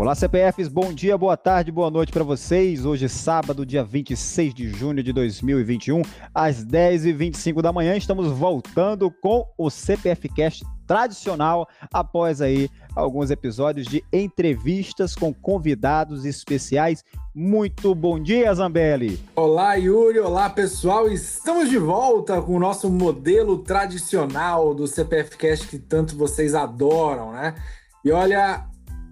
Olá, CPFs, bom dia, boa tarde, boa noite para vocês. Hoje, sábado, dia 26 de junho de 2021, às 10h25 da manhã, estamos voltando com o CPF Cast tradicional, após aí alguns episódios de entrevistas com convidados especiais. Muito bom dia, Zambelli! Olá, Yuri! Olá, pessoal! Estamos de volta com o nosso modelo tradicional do CPF Cast que tanto vocês adoram, né? E olha,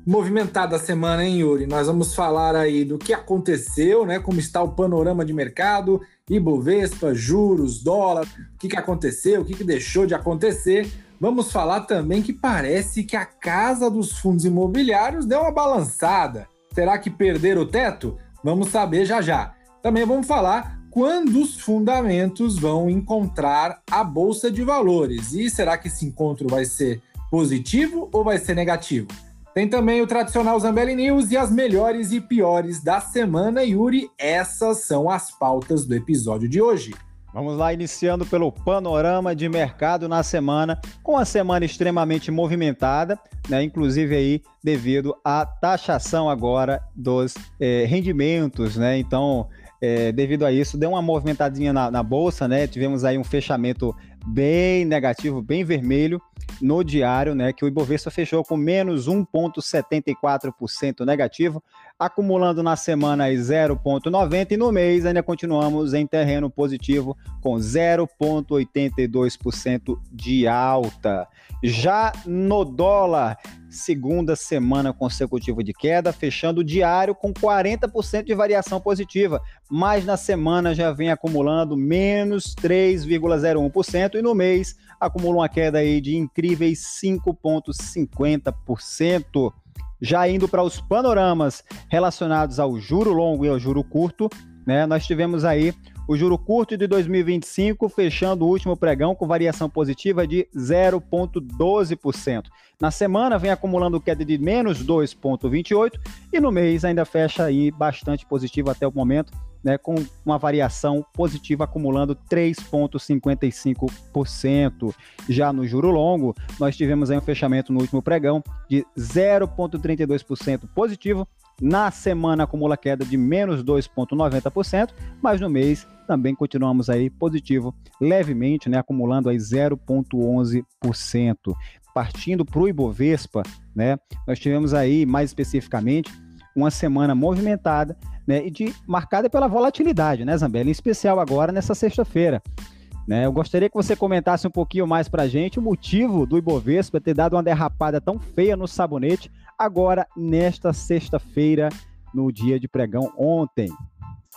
movimentada a semana, hein, Yuri? Nós vamos falar aí do que aconteceu, né? Como está o panorama de mercado, Ibovespa, juros, dólar, o que, que aconteceu, o que, que deixou de acontecer. Vamos falar também que parece que a casa dos fundos imobiliários deu uma balançada. Será que perderam o teto? Vamos saber já já. Também vamos falar quando os fundamentos vão encontrar a bolsa de valores. E será que esse encontro vai ser positivo ou vai ser negativo? Tem também o tradicional Zambelli News e as melhores e piores da semana. Yuri, essas são as pautas do episódio de hoje. Vamos lá, iniciando pelo panorama de mercado na semana, com a semana extremamente movimentada, né? Inclusive aí devido à taxação agora dos eh, rendimentos, né? Então, eh, devido a isso, deu uma movimentadinha na, na bolsa, né? Tivemos aí um fechamento bem negativo, bem vermelho no diário, né, que o Ibovespa fechou com menos 1,74% negativo, acumulando na semana 0,90% e no mês ainda continuamos em terreno positivo com 0,82% de alta. Já no dólar, segunda semana consecutiva de queda, fechando o diário com 40% de variação positiva, mas na semana já vem acumulando menos 3,01% e no mês acumula uma queda aí de incríveis 5,50%. Já indo para os panoramas relacionados ao juro longo e ao juro curto, né, nós tivemos aí o juro curto de 2025 fechando o último pregão com variação positiva de 0,12%. Na semana vem acumulando queda de menos 2,28% e no mês ainda fecha aí bastante positivo até o momento, né, com uma variação positiva acumulando 3,55%. Já no juro longo, nós tivemos aí um fechamento no último pregão de 0,32% positivo. Na semana acumula queda de menos 2,90%, mas no mês também continuamos aí positivo, levemente, né, acumulando aí 0,11%. Partindo para o Ibovespa, né, nós tivemos aí mais especificamente uma semana movimentada, né, e de, marcada pela volatilidade, né, Zambelli? Em especial agora nessa sexta-feira. Né, eu gostaria que você comentasse um pouquinho mais para a gente o motivo do Ibovespa ter dado uma derrapada tão feia no sabonete agora nesta sexta-feira, no dia de pregão ontem.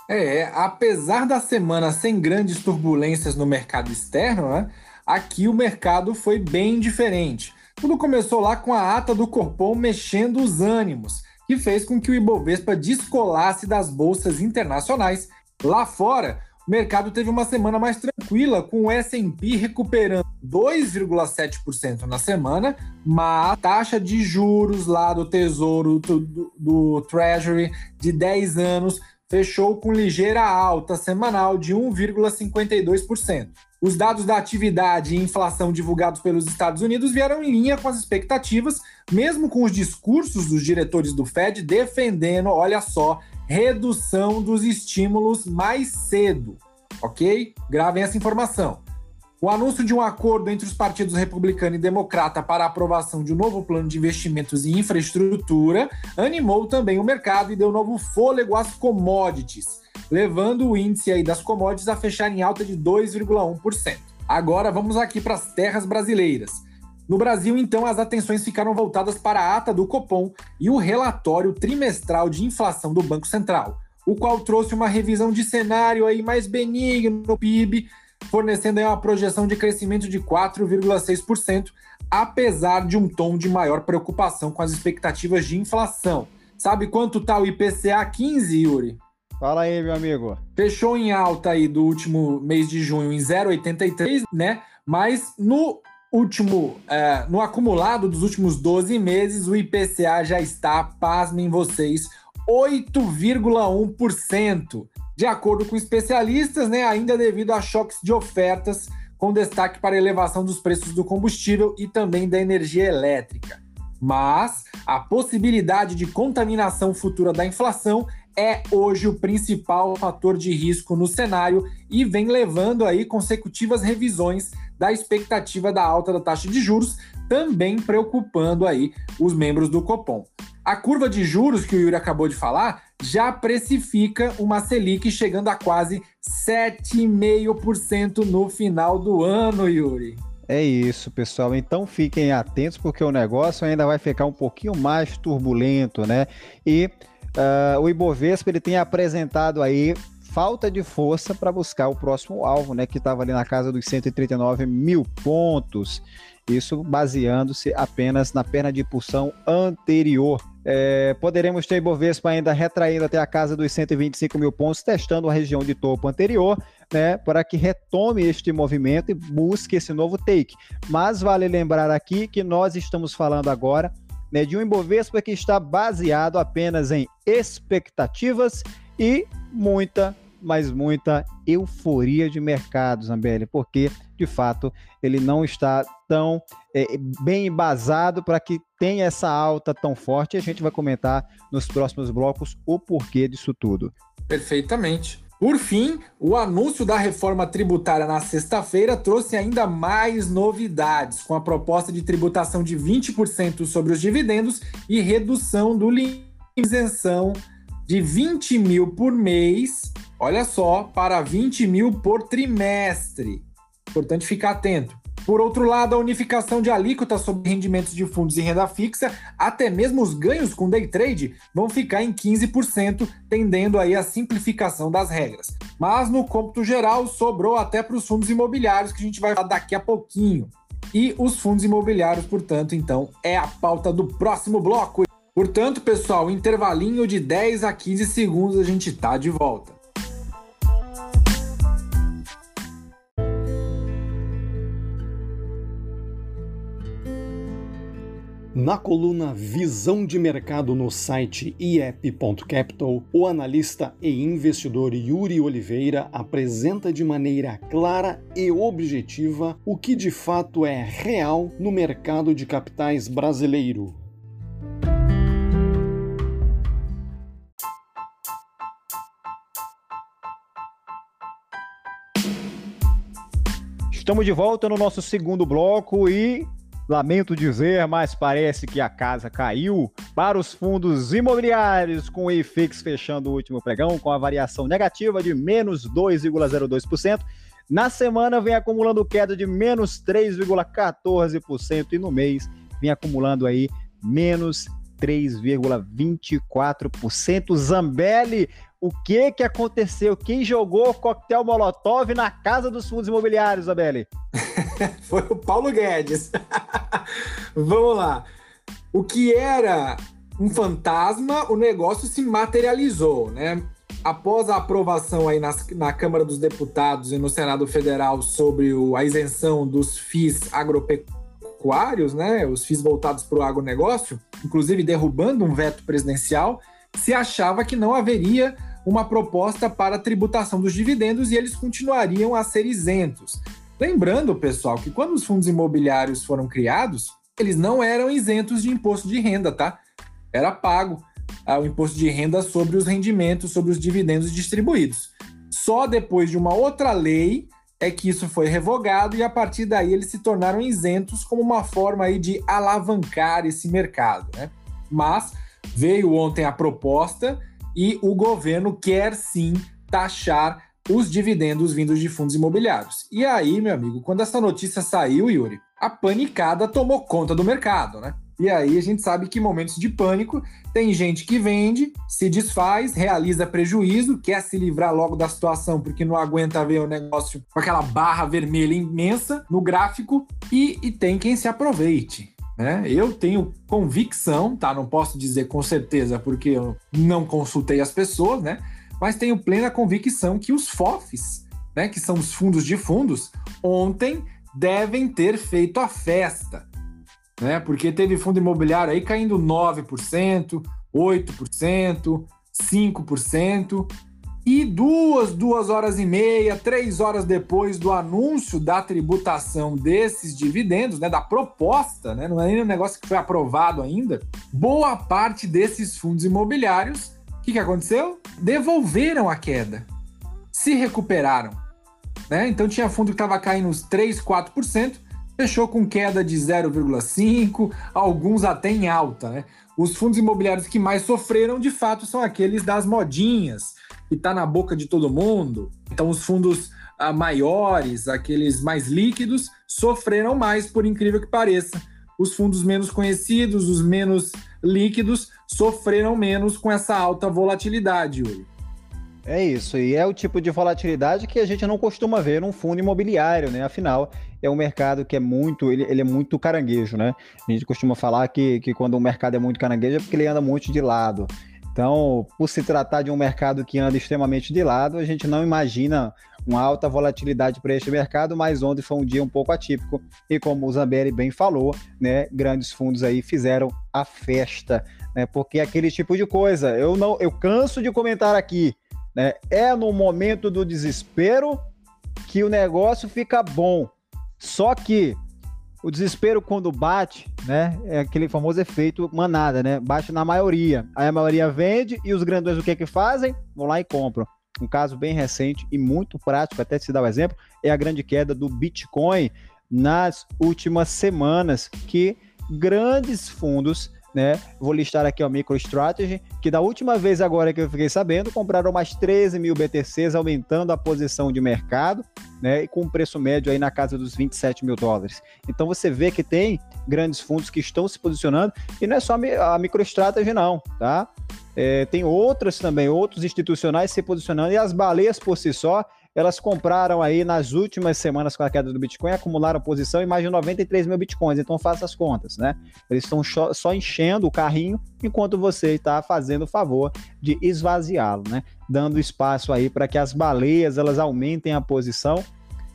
É, apesar da semana sem grandes turbulências no mercado externo, né, aqui o mercado foi bem diferente. Tudo começou lá com a ata do Corpom mexendo os ânimos que fez com que o Ibovespa descolasse das bolsas internacionais. Lá fora, o mercado teve uma semana mais tranquila, com o S&P recuperando 2,7% na semana, mas a taxa de juros lá do Tesouro, do, do Treasury, de 10 anos, fechou com ligeira alta semanal de 1,52%. Os dados da atividade e inflação divulgados pelos Estados Unidos vieram em linha com as expectativas, mesmo com os discursos dos diretores do Fed defendendo, olha só, redução dos estímulos mais cedo. Ok? Gravem essa informação. O anúncio de um acordo entre os partidos republicano e democrata para a aprovação de um novo plano de investimentos em infraestrutura animou também o mercado e deu novo fôlego às commodities levando o índice aí das commodities a fechar em alta de 2,1%. Agora vamos aqui para as terras brasileiras. No Brasil, então, as atenções ficaram voltadas para a ata do Copom e o relatório trimestral de inflação do Banco Central, o qual trouxe uma revisão de cenário aí mais benigno no PIB, fornecendo aí uma projeção de crescimento de 4,6%, apesar de um tom de maior preocupação com as expectativas de inflação. Sabe quanto está o IPCA 15, Yuri? Fala aí, meu amigo. Fechou em alta aí do último mês de junho em 0,83, né? Mas no último, é, no acumulado dos últimos 12 meses, o IPCA já está, pasmem vocês, 8,1%. De acordo com especialistas, né, ainda devido a choques de ofertas, com destaque para a elevação dos preços do combustível e também da energia elétrica. Mas a possibilidade de contaminação futura da inflação é hoje o principal fator de risco no cenário e vem levando aí consecutivas revisões da expectativa da alta da taxa de juros, também preocupando aí os membros do Copom. A curva de juros que o Yuri acabou de falar já precifica uma Selic chegando a quase 7,5% no final do ano, Yuri. É isso, pessoal. Então fiquem atentos porque o negócio ainda vai ficar um pouquinho mais turbulento, né? E uh, o Ibovespa ele tem apresentado aí falta de força para buscar o próximo alvo, né? Que estava ali na casa dos 139 mil pontos. Isso baseando-se apenas na perna de impulsão anterior. É, poderemos ter Ibovespa ainda retraindo até a casa dos 125 mil pontos, testando a região de topo anterior, né, para que retome este movimento e busque esse novo take. Mas vale lembrar aqui que nós estamos falando agora né, de um Ibovespa que está baseado apenas em expectativas e muita mas muita euforia de mercado, Zambelli, porque de fato ele não está tão é, bem embasado para que tenha essa alta tão forte. E a gente vai comentar nos próximos blocos o porquê disso tudo. Perfeitamente. Por fim, o anúncio da reforma tributária na sexta-feira trouxe ainda mais novidades, com a proposta de tributação de 20% sobre os dividendos e redução do limite isenção de 20 mil por mês Olha só, para 20 mil por trimestre. Importante ficar atento. Por outro lado, a unificação de alíquotas sobre rendimentos de fundos e renda fixa, até mesmo os ganhos com day trade, vão ficar em 15%, tendendo aí a simplificação das regras. Mas no cômputo geral, sobrou até para os fundos imobiliários, que a gente vai falar daqui a pouquinho. E os fundos imobiliários, portanto, então, é a pauta do próximo bloco. Portanto, pessoal, intervalinho de 10 a 15 segundos a gente tá de volta. Na coluna Visão de Mercado no site iep.capital, o analista e investidor Yuri Oliveira apresenta de maneira clara e objetiva o que de fato é real no mercado de capitais brasileiro. Estamos de volta no nosso segundo bloco e Lamento dizer, mas parece que a casa caiu para os fundos imobiliários, com o IFIX fechando o último pregão com a variação negativa de menos 2,02%. Na semana vem acumulando queda de menos 3,14% e no mês vem acumulando aí menos 3,24%. Zambelli, o que que aconteceu? Quem jogou coquetel Molotov na casa dos fundos imobiliários, Zambelli? Foi o Paulo Guedes. Vamos lá. O que era um fantasma, o negócio se materializou, né? Após a aprovação aí nas, na Câmara dos Deputados e no Senado Federal sobre o, a isenção dos FIIs agropecuários, né? Os FIIs voltados para o agronegócio, inclusive derrubando um veto presidencial, se achava que não haveria uma proposta para tributação dos dividendos e eles continuariam a ser isentos. Lembrando, pessoal, que quando os fundos imobiliários foram criados, eles não eram isentos de imposto de renda, tá? Era pago ah, o imposto de renda sobre os rendimentos, sobre os dividendos distribuídos. Só depois de uma outra lei é que isso foi revogado e a partir daí eles se tornaram isentos como uma forma aí de alavancar esse mercado, né? Mas veio ontem a proposta e o governo quer sim taxar os dividendos vindos de fundos imobiliários. E aí, meu amigo, quando essa notícia saiu, Yuri, a panicada tomou conta do mercado, né? E aí a gente sabe que momentos de pânico tem gente que vende, se desfaz, realiza prejuízo, quer se livrar logo da situação porque não aguenta ver o negócio com aquela barra vermelha imensa no gráfico e, e tem quem se aproveite. Né? Eu tenho convicção, tá? Não posso dizer com certeza porque eu não consultei as pessoas, né? mas tenho plena convicção que os FOFs, né, que são os fundos de fundos, ontem devem ter feito a festa. Né? Porque teve fundo imobiliário aí caindo 9%, 8%, 5%. E duas, duas horas e meia, três horas depois do anúncio da tributação desses dividendos, né, da proposta, né, não é nem um negócio que foi aprovado ainda, boa parte desses fundos imobiliários, o que, que aconteceu? Devolveram a queda, se recuperaram. Né? Então tinha fundo que estava caindo uns 3, 4%, fechou com queda de 0,5%, alguns até em alta. Né? Os fundos imobiliários que mais sofreram, de fato, são aqueles das modinhas, que está na boca de todo mundo. Então, os fundos ah, maiores, aqueles mais líquidos, sofreram mais, por incrível que pareça. Os fundos menos conhecidos, os menos líquidos, sofreram menos com essa alta volatilidade, Yuri. É isso, e é o tipo de volatilidade que a gente não costuma ver num fundo imobiliário, né? Afinal, é um mercado que é muito, ele, ele é muito caranguejo, né? A gente costuma falar que, que quando o mercado é muito caranguejo é porque ele anda muito de lado. Então, por se tratar de um mercado que anda extremamente de lado, a gente não imagina uma alta volatilidade para este mercado, mas onde foi um dia um pouco atípico. E como o Zambelli bem falou, né, grandes fundos aí fizeram a festa, né? Porque é aquele tipo de coisa, eu não, eu canso de comentar aqui né? É no momento do desespero que o negócio fica bom. Só que o desespero quando bate, né, é aquele famoso efeito manada, né? Bate na maioria. Aí a maioria vende e os grandões o que que fazem? Vão lá e compram. Um caso bem recente e muito prático, até se dar o um exemplo, é a grande queda do Bitcoin nas últimas semanas, que grandes fundos né? Vou listar aqui a MicroStrategy, que da última vez agora que eu fiquei sabendo, compraram mais 13 mil BTCs, aumentando a posição de mercado, né? E com um preço médio aí na casa dos 27 mil dólares. Então você vê que tem grandes fundos que estão se posicionando, e não é só a MicroStrategy não, tá? É, tem outras também, outros institucionais se posicionando, e as baleias por si só, elas compraram aí nas últimas semanas com a queda do Bitcoin, acumularam posição em mais de 93 mil Bitcoins. Então faça as contas, né? Eles estão só enchendo o carrinho enquanto você está fazendo o favor de esvaziá-lo, né? Dando espaço aí para que as baleias elas aumentem a posição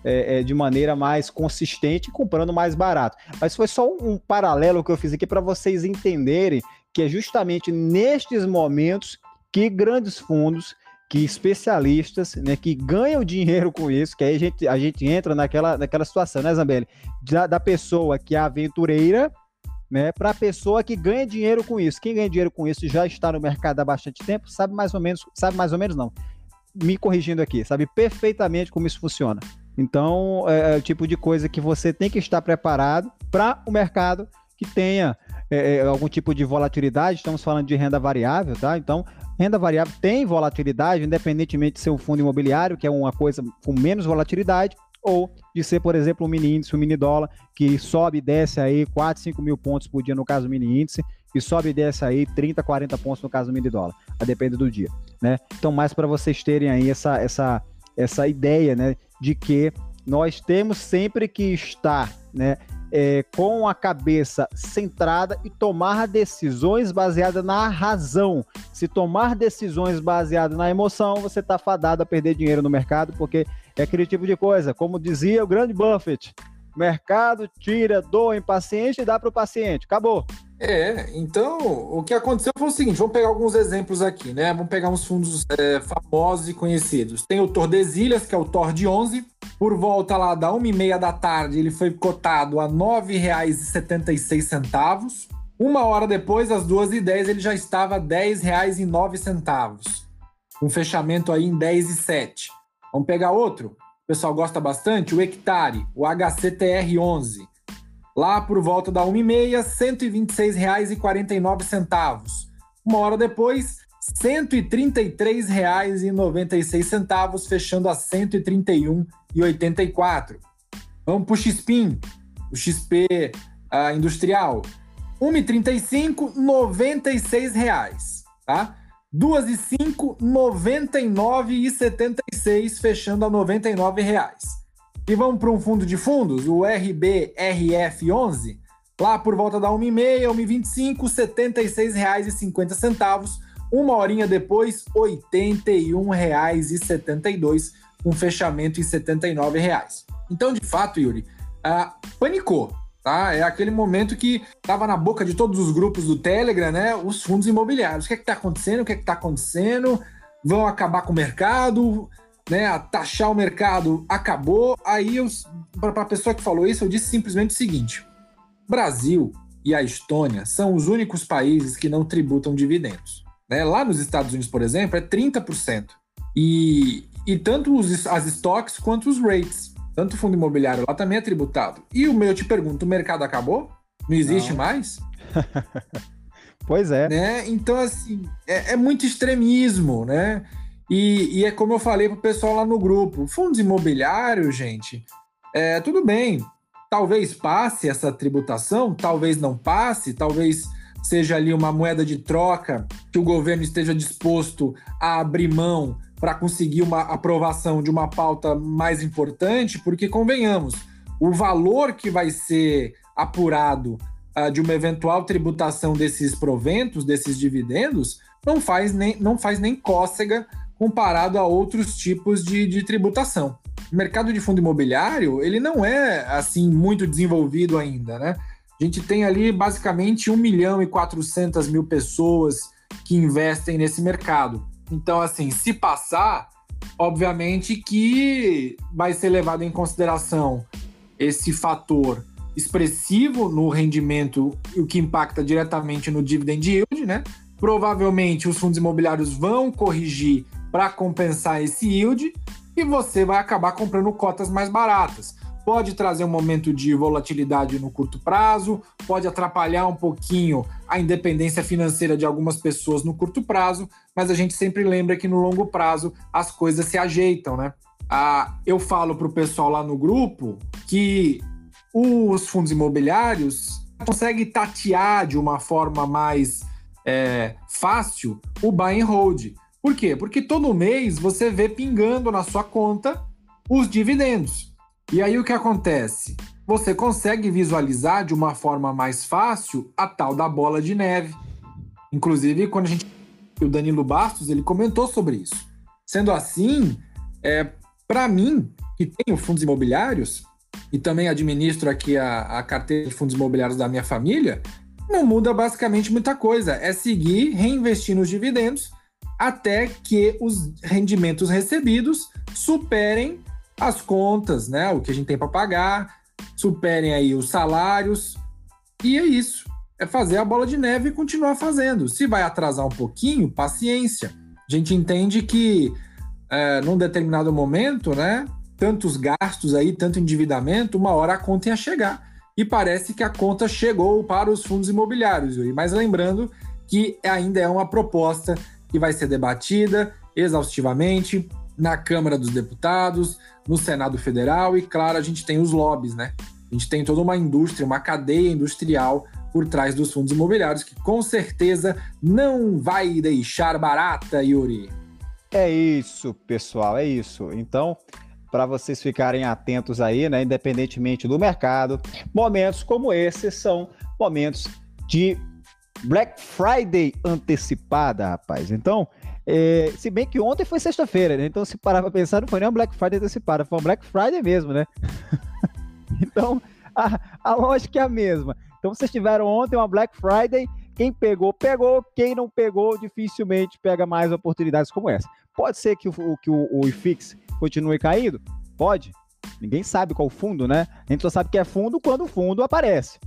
é, é, de maneira mais consistente, comprando mais barato. Mas foi só um paralelo que eu fiz aqui para vocês entenderem que é justamente nestes momentos que grandes fundos que especialistas, né, que ganham dinheiro com isso, que aí a gente, a gente entra naquela, naquela situação, né, Zambelli? Da, da pessoa que é aventureira, né, para a pessoa que ganha dinheiro com isso. Quem ganha dinheiro com isso já está no mercado há bastante tempo, sabe mais ou menos, sabe mais ou menos não. Me corrigindo aqui, sabe perfeitamente como isso funciona. Então, é, é o tipo de coisa que você tem que estar preparado para o mercado que tenha é, é, algum tipo de volatilidade. Estamos falando de renda variável, tá? Então, Renda variável tem volatilidade, independentemente de ser um fundo imobiliário, que é uma coisa com menos volatilidade, ou de ser, por exemplo, um mini índice, um mini dólar, que sobe e desce aí 4, 5 mil pontos por dia no caso do mini índice, e sobe e desce aí 30, 40 pontos no caso do mini dólar, a depender do dia, né? Então, mais para vocês terem aí essa, essa, essa ideia, né, de que nós temos sempre que estar, né, é, com a cabeça centrada e tomar decisões baseadas na razão. Se tomar decisões baseadas na emoção, você está fadado a perder dinheiro no mercado, porque é aquele tipo de coisa. Como dizia o grande Buffett, mercado tira do impaciente e dá para o paciente. Acabou. É, então o que aconteceu foi o seguinte: vamos pegar alguns exemplos aqui, né? Vamos pegar uns fundos é, famosos e conhecidos. Tem o Tordesilhas, que é o Tor de 11. Por volta lá da 1h30 da tarde, ele foi cotado a R$ 9,76. Uma hora depois, às 2h10, ele já estava R$ 10,09. Um fechamento aí em 10,07. Vamos pegar outro? O pessoal gosta bastante, o Hectare, o HCTR11 Lá por volta da 1h30, R$ 126,49. Uma hora depois, R$ 133,96, fechando a R$ 131,84. Vamos para o XPIN, o XP uh, industrial. 1,35, R$ 96,00, tá? 2 e 5, 99,76, fechando a R$ 99,00. E vamos para um fundo de fundos, o RBRF11, lá por volta da 1h30, 1h25, R$ 76,50. Uma horinha depois, R$ 81,72, um fechamento em R$ 79,00. Então, de fato, Yuri, uh, panicou. Tá? É aquele momento que estava na boca de todos os grupos do Telegram, né? Os fundos imobiliários. O que é está acontecendo? O que é está acontecendo? vão acabar com o mercado, né? Taxar o mercado acabou. Aí, para a pessoa que falou isso, eu disse simplesmente o seguinte: Brasil e a Estônia são os únicos países que não tributam dividendos. Né? Lá nos Estados Unidos, por exemplo, é 30%. E, e tanto os, as estoques quanto os rates. Tanto o fundo imobiliário lá também é tributado. E o meu, eu te pergunto, o mercado acabou? Não existe Não. mais? pois é. Né? Então, assim, é, é, muito extremismo, né? E, e, é como eu falei pro pessoal lá no grupo: fundos imobiliários, gente, é, tudo bem. Talvez passe essa tributação, talvez não passe, talvez seja ali uma moeda de troca que o governo esteja disposto a abrir mão para conseguir uma aprovação de uma pauta mais importante, porque convenhamos, o valor que vai ser apurado uh, de uma eventual tributação desses proventos, desses dividendos, não faz nem, não faz nem cócega comparado a outros tipos de, de tributação. O mercado de fundo imobiliário, ele não é assim muito desenvolvido ainda, né? A gente tem ali basicamente 1 milhão e 400 mil pessoas que investem nesse mercado. Então, assim, se passar, obviamente que vai ser levado em consideração esse fator expressivo no rendimento, o que impacta diretamente no dividend yield, né? Provavelmente os fundos imobiliários vão corrigir para compensar esse yield e você vai acabar comprando cotas mais baratas pode trazer um momento de volatilidade no curto prazo, pode atrapalhar um pouquinho a independência financeira de algumas pessoas no curto prazo, mas a gente sempre lembra que no longo prazo as coisas se ajeitam, né? Ah, eu falo para o pessoal lá no grupo que os fundos imobiliários conseguem tatear de uma forma mais é, fácil o buy and hold. Por quê? Porque todo mês você vê pingando na sua conta os dividendos. E aí o que acontece? Você consegue visualizar de uma forma mais fácil a tal da bola de neve. Inclusive, quando a gente. O Danilo Bastos ele comentou sobre isso. Sendo assim, é, para mim, que tenho fundos imobiliários e também administro aqui a, a carteira de fundos imobiliários da minha família, não muda basicamente muita coisa. É seguir reinvestindo os dividendos até que os rendimentos recebidos superem as contas, né? O que a gente tem para pagar, superem aí os salários. E é isso. É fazer a bola de neve e continuar fazendo. Se vai atrasar um pouquinho, paciência. A gente entende que é, num determinado momento, né? Tantos gastos aí, tanto endividamento, uma hora a conta ia chegar. E parece que a conta chegou para os fundos imobiliários. Mas lembrando que ainda é uma proposta que vai ser debatida exaustivamente na Câmara dos Deputados, no Senado Federal e, claro, a gente tem os lobbies, né? A gente tem toda uma indústria, uma cadeia industrial por trás dos fundos imobiliários que com certeza não vai deixar barata, Yuri. É isso, pessoal, é isso. Então, para vocês ficarem atentos aí, né, independentemente do mercado, momentos como esse são momentos de Black Friday antecipada, rapaz. Então, é, se bem que ontem foi sexta-feira, né? Então, se parar pra pensar, não foi nem um Black Friday antecipada, foi um Black Friday mesmo, né? então, a, a lógica é a mesma. Então, vocês tiveram ontem uma Black Friday, quem pegou, pegou, quem não pegou, dificilmente pega mais oportunidades como essa. Pode ser que o, que o, o IFIX continue caindo? Pode. Ninguém sabe qual fundo, né? A gente só sabe que é fundo quando o fundo aparece.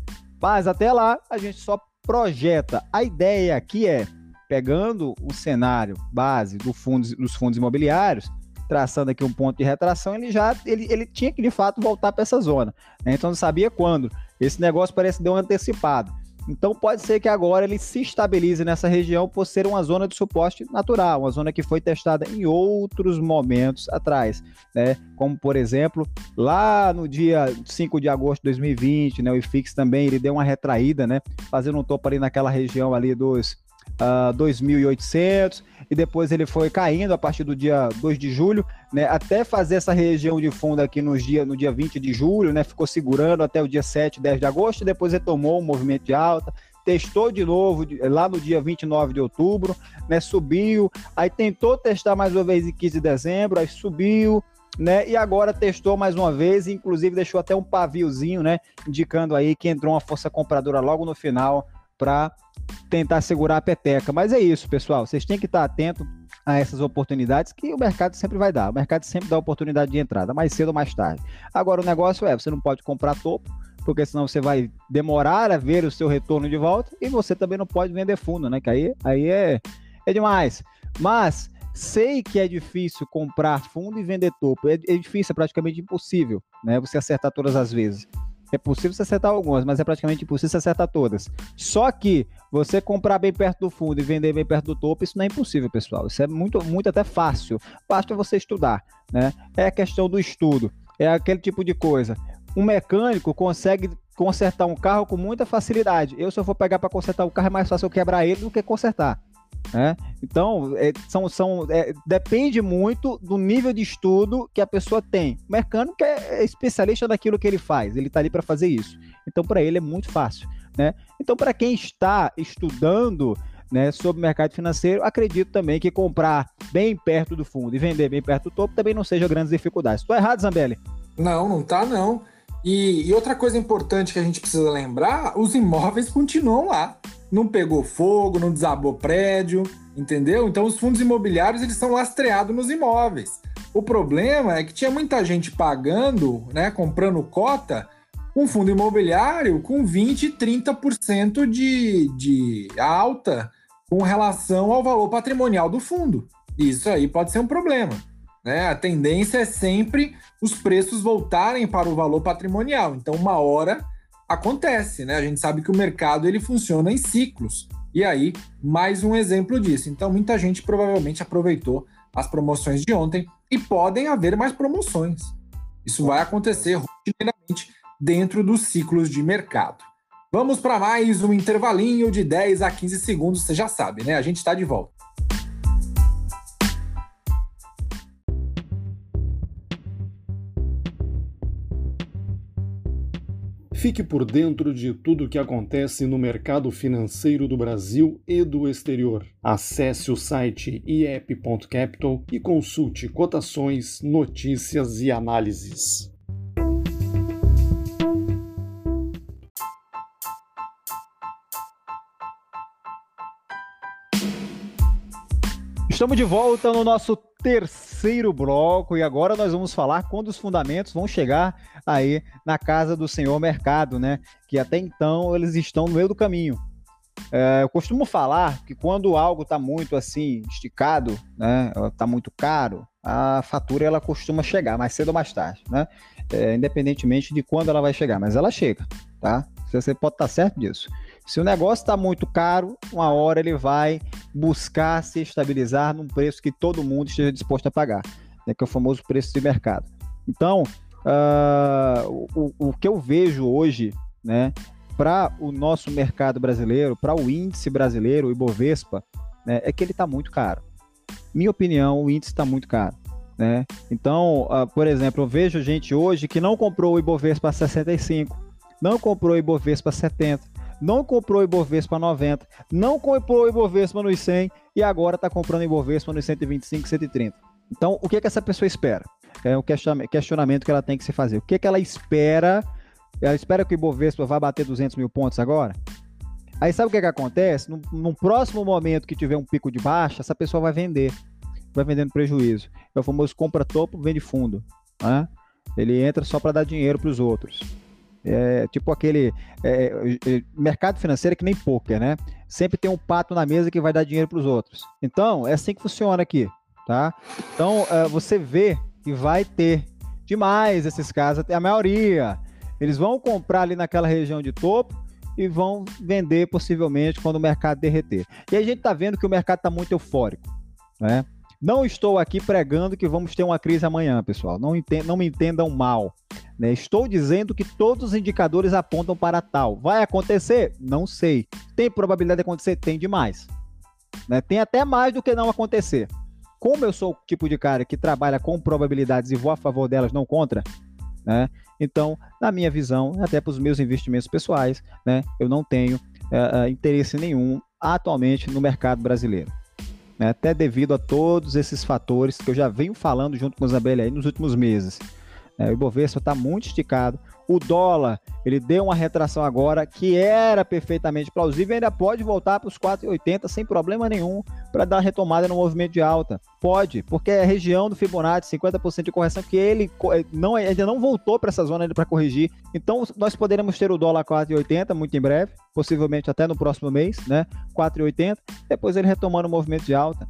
Mas até lá, a gente só projeta. A ideia aqui é pegando o cenário base do fundos, dos fundos imobiliários, traçando aqui um ponto de retração, ele já ele, ele tinha que de fato voltar para essa zona. Né? Então não sabia quando. Esse negócio parece deu um antecipado. Então pode ser que agora ele se estabilize nessa região por ser uma zona de suporte natural, uma zona que foi testada em outros momentos atrás, né? Como por exemplo, lá no dia 5 de agosto de 2020, né, o IFIX também ele deu uma retraída, né, fazendo um topo ali naquela região ali dos uh, 2.800 e depois ele foi caindo a partir do dia 2 de julho, né, até fazer essa região de fundo aqui nos dia, no dia 20 de julho, né, ficou segurando até o dia 7, 10 de agosto, e depois retomou um movimento de alta, testou de novo lá no dia 29 de outubro, né, subiu, aí tentou testar mais uma vez em 15 de dezembro, aí subiu, né? E agora testou mais uma vez, inclusive deixou até um paviozinho, né? Indicando aí que entrou uma força compradora logo no final para tentar segurar a peteca. Mas é isso, pessoal. Vocês têm que estar atentos a essas oportunidades que o mercado sempre vai dar. O mercado sempre dá oportunidade de entrada, mais cedo ou mais tarde. Agora, o negócio é, você não pode comprar topo, porque senão você vai demorar a ver o seu retorno de volta e você também não pode vender fundo, né? Que aí, aí é, é demais. Mas sei que é difícil comprar fundo e vender topo. É, é difícil, é praticamente impossível, né? Você acertar todas as vezes. É possível você acertar algumas, mas é praticamente impossível você acertar todas. Só que você comprar bem perto do fundo e vender bem perto do topo, isso não é impossível, pessoal. Isso é muito, muito até fácil. Basta você estudar, né? É a questão do estudo. É aquele tipo de coisa. Um mecânico consegue consertar um carro com muita facilidade. Eu, se eu for pegar para consertar o carro, é mais fácil eu quebrar ele do que consertar. Né? Então, é, são, são, é, depende muito do nível de estudo que a pessoa tem. O mecânico é, é especialista naquilo que ele faz, ele está ali para fazer isso. Então, para ele é muito fácil. Né? Então, para quem está estudando né, sobre o mercado financeiro, acredito também que comprar bem perto do fundo e vender bem perto do topo também não seja grandes dificuldades. Estou errado, Zambelli? Não, não tá não. E, e outra coisa importante que a gente precisa lembrar, os imóveis continuam lá não pegou fogo, não desabou prédio, entendeu? Então os fundos imobiliários eles são lastreados nos imóveis. O problema é que tinha muita gente pagando, né, comprando cota, um fundo imobiliário com 20, 30% de, de alta com relação ao valor patrimonial do fundo. Isso aí pode ser um problema. Né? A tendência é sempre os preços voltarem para o valor patrimonial. Então, uma hora acontece, né? A gente sabe que o mercado ele funciona em ciclos. E aí, mais um exemplo disso. Então, muita gente provavelmente aproveitou as promoções de ontem e podem haver mais promoções. Isso vai acontecer rotineiramente dentro dos ciclos de mercado. Vamos para mais um intervalinho de 10 a 15 segundos, você já sabe, né? A gente está de volta. Fique por dentro de tudo o que acontece no mercado financeiro do Brasil e do exterior. Acesse o site iep.capital e consulte cotações, notícias e análises. Estamos de volta no nosso terceiro bloco e agora nós vamos falar quando os fundamentos vão chegar aí na casa do senhor mercado, né? Que até então eles estão no meio do caminho. É, eu costumo falar que quando algo está muito assim esticado, né? Está muito caro, a fatura ela costuma chegar mais cedo ou mais tarde, né? É, independentemente de quando ela vai chegar, mas ela chega, tá? Você pode estar tá certo disso. Se o negócio está muito caro, uma hora ele vai buscar se estabilizar num preço que todo mundo esteja disposto a pagar, né, que é o famoso preço de mercado. Então, uh, o, o que eu vejo hoje, né, para o nosso mercado brasileiro, para o índice brasileiro, o Ibovespa, né, é que ele está muito caro. Minha opinião, o índice está muito caro. Né? Então, uh, por exemplo, eu vejo gente hoje que não comprou o Ibovespa 65, não comprou o Ibovespa 70, não comprou Ibovespa 90, não comprou Ibovespa nos 100 e agora está comprando Ibovespa nos 125, 130. Então, o que, que essa pessoa espera? É um questionamento que ela tem que se fazer. O que, que ela espera? Ela espera que o Ibovespa vá bater 200 mil pontos agora? Aí sabe o que, que acontece? No, no próximo momento que tiver um pico de baixa, essa pessoa vai vender. Vai vendendo prejuízo. É o famoso compra topo, vende fundo. Né? Ele entra só para dar dinheiro para os outros. É, tipo aquele é, é, mercado financeiro é que nem poker, né? Sempre tem um pato na mesa que vai dar dinheiro para os outros. Então, é assim que funciona aqui, tá? Então, é, você vê que vai ter demais esses casos, a maioria. Eles vão comprar ali naquela região de topo e vão vender possivelmente quando o mercado derreter. E a gente está vendo que o mercado está muito eufórico, né? Não estou aqui pregando que vamos ter uma crise amanhã, pessoal. Não, não me entendam mal. Né? Estou dizendo que todos os indicadores apontam para tal. Vai acontecer? Não sei. Tem probabilidade de acontecer? Tem demais. Né? Tem até mais do que não acontecer. Como eu sou o tipo de cara que trabalha com probabilidades e vou a favor delas, não contra, né? Então, na minha visão, até para os meus investimentos pessoais, né, eu não tenho uh, interesse nenhum atualmente no mercado brasileiro né, até devido a todos esses fatores que eu já venho falando junto com a Isabelle aí nos últimos meses. É, o Ibovespa está muito esticado. O dólar, ele deu uma retração agora que era perfeitamente plausível ainda pode voltar para os 4,80 sem problema nenhum para dar retomada no movimento de alta. Pode, porque é a região do Fibonacci, 50% de correção, que ele eh, não, ainda não voltou para essa zona para corrigir. Então, nós poderemos ter o dólar 4,80 muito em breve, possivelmente até no próximo mês, né? 4,80, depois ele retomando o movimento de alta.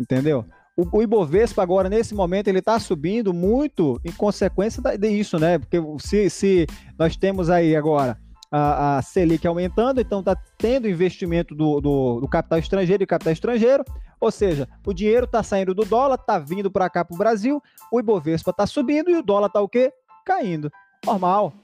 Entendeu? O, Ibovespa agora, nesse momento, ele está subindo muito em consequência disso, né? Porque se, se nós temos aí agora a, a Selic aumentando, então está tendo investimento do, do, do, capital estrangeiro e capital estrangeiro, ou seja, o dinheiro está saindo do dólar, está vindo para cá para o Brasil, o Ibovespa está subindo e o dólar está o quê? Caindo. Normal.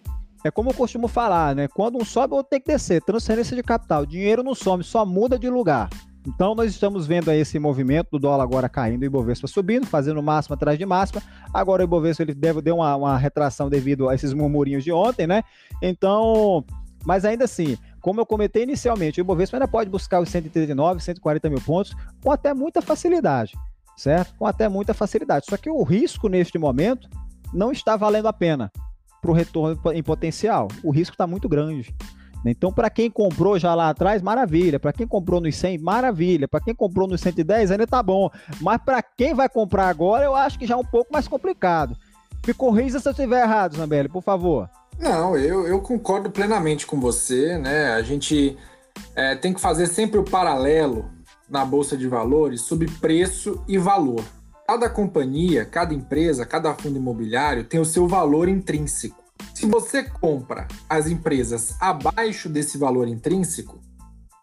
É como eu costumo falar, né? Quando um sobe, outro tem que descer. Transferência de capital. Dinheiro não some, só muda de lugar. Então nós estamos vendo aí esse movimento do dólar agora caindo o Ibovespa subindo, fazendo máxima atrás de máxima. Agora o Ibovespa ele deve deu uma, uma retração devido a esses murmurinhos de ontem, né? Então, mas ainda assim, como eu comentei inicialmente, o Ibovespa ainda pode buscar os 139, 140 mil pontos com até muita facilidade, certo? Com até muita facilidade. Só que o risco neste momento não está valendo a pena para o retorno em potencial. O risco está muito grande. Então, para quem comprou já lá atrás, maravilha. Para quem comprou nos 100, maravilha. Para quem comprou nos 110, ainda tá bom. Mas para quem vai comprar agora, eu acho que já é um pouco mais complicado. Me corrija se eu estiver errado, Zambelli, por favor. Não, eu, eu concordo plenamente com você, né? A gente é, tem que fazer sempre o paralelo na Bolsa de Valores sobre preço e valor. Cada companhia, cada empresa, cada fundo imobiliário tem o seu valor intrínseco. Se você compra as empresas abaixo desse valor intrínseco,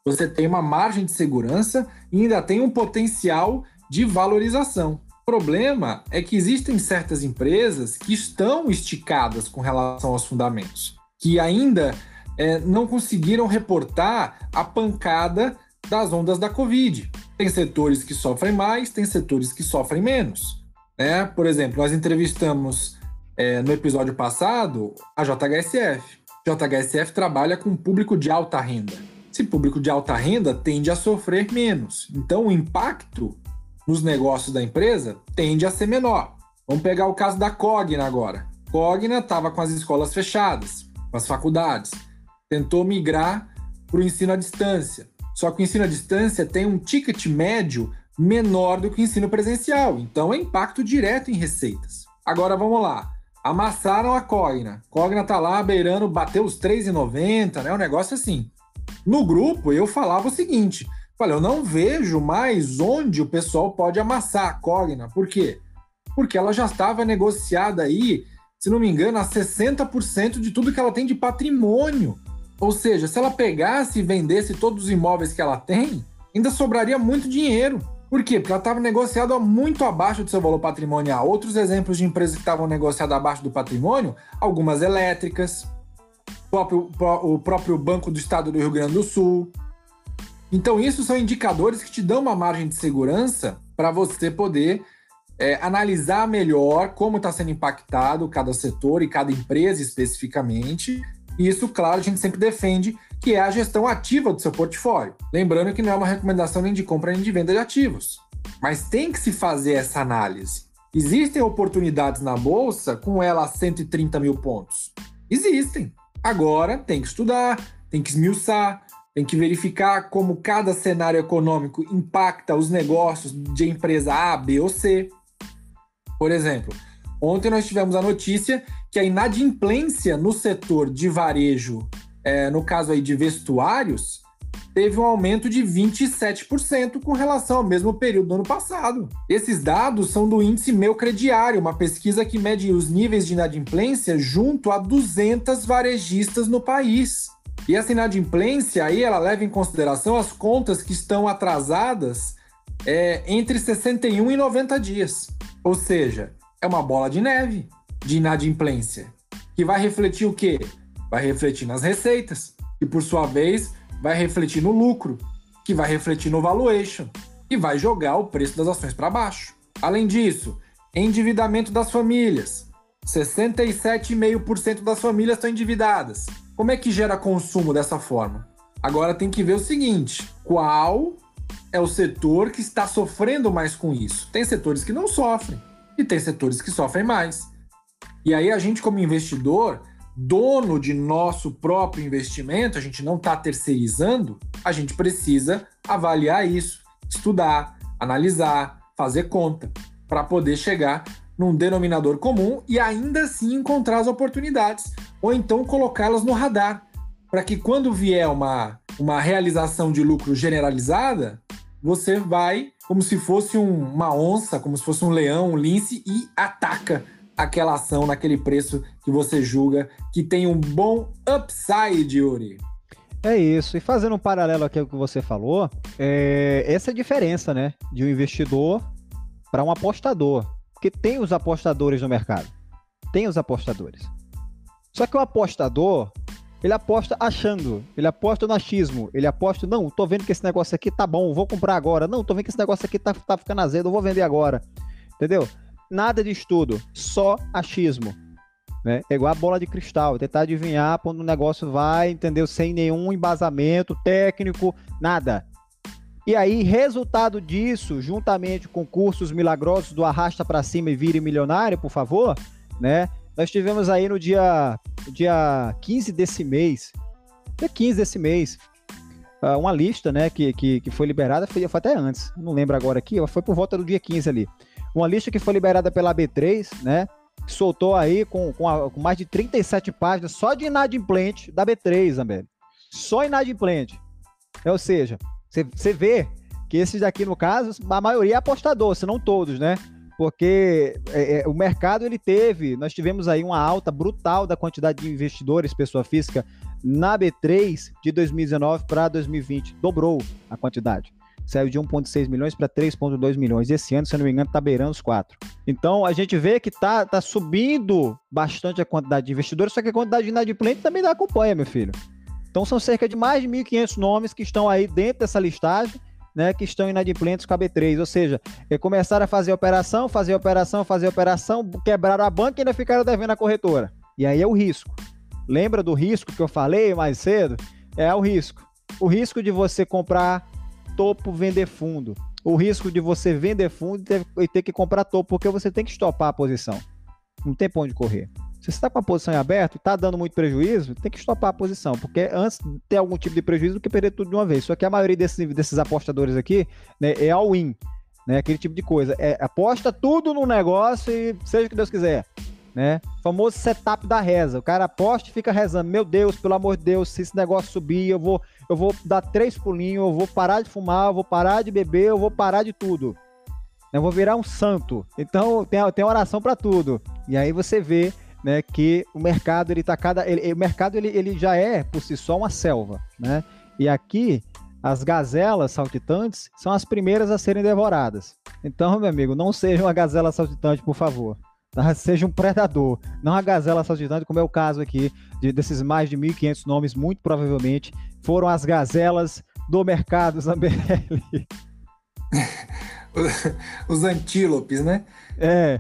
você tem uma margem de segurança e ainda tem um potencial de valorização. O problema é que existem certas empresas que estão esticadas com relação aos fundamentos, que ainda é, não conseguiram reportar a pancada das ondas da Covid. Tem setores que sofrem mais, tem setores que sofrem menos. Né? Por exemplo, nós entrevistamos é, no episódio passado a JHSF. JHSF trabalha com público de alta renda. Esse público de alta renda tende a sofrer menos. Então, o impacto nos negócios da empresa tende a ser menor. Vamos pegar o caso da Cogna agora. Cogna estava com as escolas fechadas, com as faculdades. Tentou migrar para o ensino à distância. Só que o ensino à distância tem um ticket médio menor do que o ensino presencial. Então, é impacto direto em receitas. Agora, vamos lá amassaram a Cogna. Cogna tá lá beirando, bateu os 3,90, né? Um negócio assim. No grupo, eu falava o seguinte: falei, eu não vejo mais onde o pessoal pode amassar a Cogna. Por quê? Porque ela já estava negociada aí, se não me engano, a 60% de tudo que ela tem de patrimônio. Ou seja, se ela pegasse e vendesse todos os imóveis que ela tem, ainda sobraria muito dinheiro. Por quê? Porque ela estava negociada muito abaixo do seu valor patrimonial. Outros exemplos de empresas que estavam negociadas abaixo do patrimônio, algumas elétricas, o próprio, o próprio Banco do Estado do Rio Grande do Sul. Então, isso são indicadores que te dão uma margem de segurança para você poder é, analisar melhor como está sendo impactado cada setor e cada empresa especificamente. E isso, claro, a gente sempre defende que é a gestão ativa do seu portfólio. Lembrando que não é uma recomendação nem de compra nem de venda de ativos. Mas tem que se fazer essa análise. Existem oportunidades na bolsa com ela a 130 mil pontos? Existem. Agora tem que estudar, tem que esmiuçar, tem que verificar como cada cenário econômico impacta os negócios de empresa A, B ou C. Por exemplo, ontem nós tivemos a notícia que a inadimplência no setor de varejo é, no caso aí de vestuários, teve um aumento de 27% com relação ao mesmo período do ano passado. Esses dados são do índice Meu Crediário, uma pesquisa que mede os níveis de inadimplência junto a 200 varejistas no país. E essa inadimplência aí, ela leva em consideração as contas que estão atrasadas é, entre 61 e 90 dias. Ou seja, é uma bola de neve de inadimplência, que vai refletir o quê? Vai refletir nas receitas, e por sua vez vai refletir no lucro, que vai refletir no valuation, e vai jogar o preço das ações para baixo. Além disso, endividamento das famílias. 67,5% das famílias estão endividadas. Como é que gera consumo dessa forma? Agora tem que ver o seguinte: qual é o setor que está sofrendo mais com isso? Tem setores que não sofrem e tem setores que sofrem mais. E aí a gente, como investidor, dono de nosso próprio investimento, a gente não está terceirizando, a gente precisa avaliar isso, estudar, analisar, fazer conta, para poder chegar num denominador comum e ainda assim encontrar as oportunidades, ou então colocá-las no radar, para que quando vier uma, uma realização de lucro generalizada, você vai como se fosse um, uma onça, como se fosse um leão, um lince e ataca aquela ação naquele preço que você julga que tem um bom upside, Yuri. É isso. E fazendo um paralelo aqui com o que você falou, é... essa é a diferença, né, de um investidor para um apostador, porque tem os apostadores no mercado, tem os apostadores. Só que o apostador, ele aposta achando, ele aposta no achismo, ele aposta, não, tô vendo que esse negócio aqui tá bom, vou comprar agora. Não, tô vendo que esse negócio aqui tá, tá ficando azedo, vou vender agora. Entendeu? Nada de estudo, só achismo. Né? É igual a bola de cristal, tentar adivinhar quando o negócio vai, entendeu? Sem nenhum embasamento técnico, nada. E aí, resultado disso, juntamente com cursos milagrosos do Arrasta para Cima e Vire Milionário, por favor, né? Nós tivemos aí no dia, dia 15 desse mês, dia 15 desse mês, ah, uma lista, né, que, que, que foi liberada, foi, foi até antes, não lembro agora aqui, foi por volta do dia 15 ali. Uma lista que foi liberada pela B3, né, soltou aí com, com, a, com mais de 37 páginas só de inadimplente da B3, Zambelli. Só inadimplente. Ou seja, você vê que esses daqui, no caso, a maioria é apostador, se não todos, né? porque é, é, o mercado ele teve, nós tivemos aí uma alta brutal da quantidade de investidores, pessoa física, na B3 de 2019 para 2020, dobrou a quantidade. Saiu de 1,6 milhões para 3,2 milhões. Esse ano, se não me engano, está beirando os 4. Então, a gente vê que tá, tá subindo bastante a quantidade de investidores, só que a quantidade de inadimplente também não acompanha, meu filho. Então, são cerca de mais de 1.500 nomes que estão aí dentro dessa listagem né, que estão inadimplentes com a B3. Ou seja, começaram a fazer operação, fazer operação, fazer operação, quebraram a banca e ainda ficaram devendo a corretora. E aí é o risco. Lembra do risco que eu falei mais cedo? É o risco. O risco de você comprar topo, vender fundo. O risco de você vender fundo e ter, que comprar topo, porque você tem que estopar a posição. Não tem pra onde correr. Se você está com a posição em aberto está dando muito prejuízo, tem que estopar a posição, porque antes de ter algum tipo de prejuízo do que perder tudo de uma vez. Só que a maioria desses, desses apostadores aqui né, é all-in, né, aquele tipo de coisa. É, aposta tudo no negócio e seja o que Deus quiser. Né? Famoso setup da reza. O cara aposta e fica rezando. Meu Deus, pelo amor de Deus, se esse negócio subir, eu vou, eu vou dar três pulinhos, eu vou parar de fumar, eu vou parar de beber, eu vou parar de tudo. Eu vou virar um santo. Então tem, tem oração para tudo. E aí você vê né, que o mercado ele tá cada ele, o mercado ele, ele já é por si só uma selva, né? E aqui as gazelas saltitantes são as primeiras a serem devoradas. Então, meu amigo, não seja uma gazela saltitante, por favor. Tá? Seja um predador, não a gazela saltitante, como é o caso aqui de, desses mais de 1.500 nomes, muito provavelmente foram as gazelas do mercado Zambelli. Os antílopes, né? É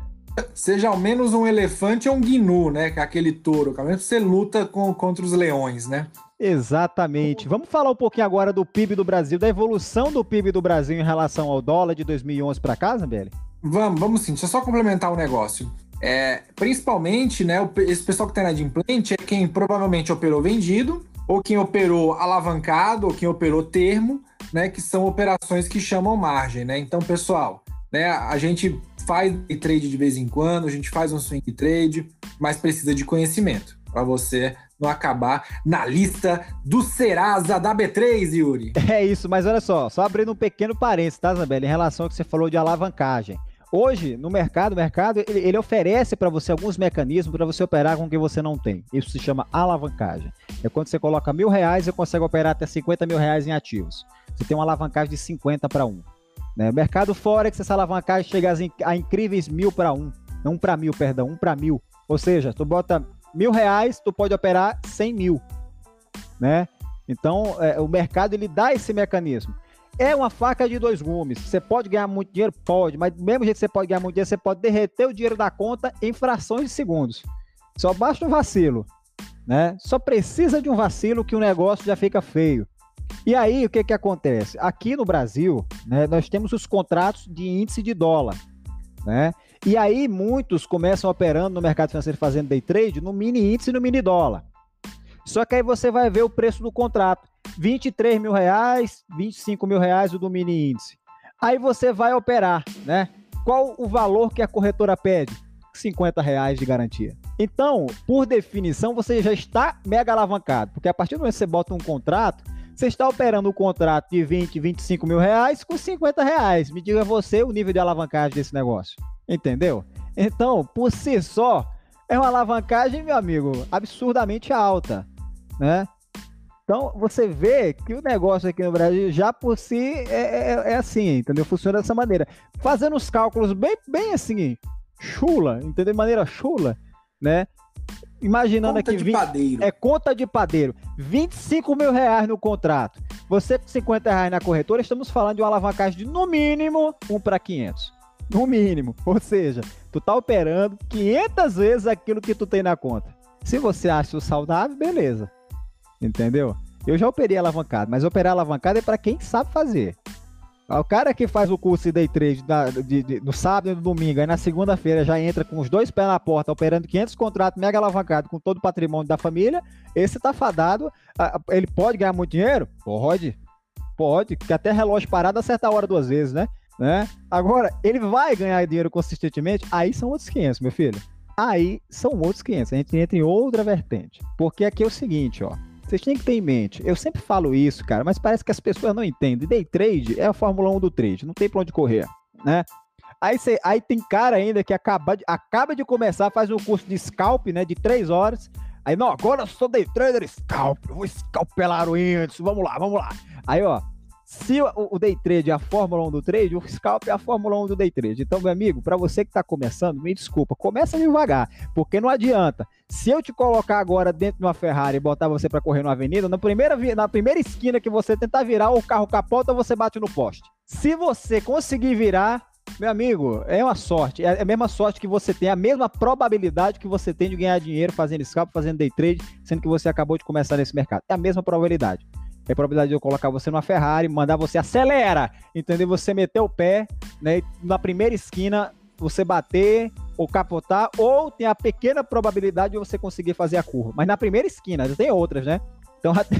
seja ao menos um elefante ou um gnu, né? Que aquele touro, que você luta com, contra os leões, né? Exatamente. Vamos falar um pouquinho agora do PIB do Brasil, da evolução do PIB do Brasil em relação ao dólar de 2011 para cá, Zambelli? Vamos, vamos sim. Deixa eu só complementar o um negócio. É, principalmente, né, esse pessoal que está inadimplente é quem provavelmente operou vendido, ou quem operou alavancado, ou quem operou termo, né, que são operações que chamam margem, né? Então, pessoal, né, a gente faz trade de vez em quando, a gente faz um swing trade, mas precisa de conhecimento para você não acabar na lista do Serasa da B3, Yuri. É isso, mas olha só, só abrindo um pequeno parênteses, tá, Zambelli, em relação ao que você falou de alavancagem. Hoje, no mercado, o mercado ele, ele oferece para você alguns mecanismos para você operar com o que você não tem. Isso se chama alavancagem. É quando você coloca mil reais e consegue operar até 50 mil reais em ativos. Você tem uma alavancagem de 50 para 1. Né? Mercado Forex, essa alavancagem chega a incríveis mil para um. Não para mil, perdão, um para mil. Ou seja, tu bota mil reais, tu pode operar 100 mil. Né? Então, é, o mercado ele dá esse mecanismo. É uma faca de dois gumes. Você pode ganhar muito dinheiro? Pode, mas do mesmo jeito que você pode ganhar muito dinheiro, você pode derreter o dinheiro da conta em frações de segundos. Só basta um vacilo. Né? Só precisa de um vacilo que o negócio já fica feio. E aí, o que, que acontece? Aqui no Brasil, né, nós temos os contratos de índice de dólar. Né? E aí muitos começam operando no mercado financeiro fazendo day trade no mini índice e no mini dólar. Só que aí você vai ver o preço do contrato. 23 mil reais, 25 mil reais o do mini índice. Aí você vai operar, né? Qual o valor que a corretora pede? 50 reais de garantia. Então, por definição, você já está mega alavancado, porque a partir do momento que você bota um contrato, você está operando um contrato de 20, 25 mil reais com 50 reais. Me diga você o nível de alavancagem desse negócio. Entendeu? Então, por si só, é uma alavancagem, meu amigo, absurdamente alta, né? Então, você vê que o negócio aqui no Brasil, já por si, é, é, é assim, entendeu? Funciona dessa maneira. Fazendo os cálculos bem, bem assim, chula, entendeu? De maneira chula, né? Imaginando conta aqui. De 20, padeiro. É conta de padeiro. 25 mil reais no contrato. Você com 50 reais na corretora, estamos falando de uma alavancagem de no mínimo 1 para 500. No mínimo. Ou seja, tu tá operando 500 vezes aquilo que tu tem na conta. Se você acha o saudável, beleza. Entendeu? Eu já operei alavancado, mas operar alavancado é para quem sabe fazer. O cara que faz o curso de day trade de, de, no sábado e no domingo, aí na segunda-feira já entra com os dois pés na porta, operando 500 contratos mega alavancado com todo o patrimônio da família, esse tá fadado. Ele pode ganhar muito dinheiro? Pode. Pode, que até relógio parado acerta a hora duas vezes, né? né? Agora, ele vai ganhar dinheiro consistentemente? Aí são outros 500, meu filho. Aí são outros 500. A gente entra em outra vertente. Porque aqui é o seguinte, ó. Vocês têm que ter em mente. Eu sempre falo isso, cara, mas parece que as pessoas não entendem. Day trade é a Fórmula 1 do trade, não tem pra onde correr, né? Aí, cê, aí tem cara ainda que acaba de, acaba de começar, faz um curso de scalp, né, de três horas. Aí, não, agora eu sou day trader scalp, vou scalpelar o índice, vamos lá, vamos lá. Aí, ó, se o, o, day trade é a Fórmula 1 do trade, o scalp é a Fórmula 1 do day trade. Então, meu amigo, para você que está começando, me desculpa, começa devagar, porque não adianta. Se eu te colocar agora dentro de uma Ferrari e botar você para correr na avenida, na primeira, na primeira esquina que você tentar virar, o carro capota, você bate no poste. Se você conseguir virar, meu amigo, é uma sorte. É a mesma sorte que você tem, a mesma probabilidade que você tem de ganhar dinheiro fazendo scalp, fazendo day trade, sendo que você acabou de começar nesse mercado. É a mesma probabilidade é probabilidade de eu colocar você numa Ferrari, mandar você acelera, entendeu? Você meter o pé, né? Na primeira esquina, você bater ou capotar, ou tem a pequena probabilidade de você conseguir fazer a curva. Mas na primeira esquina, já tem outras, né? Então, até,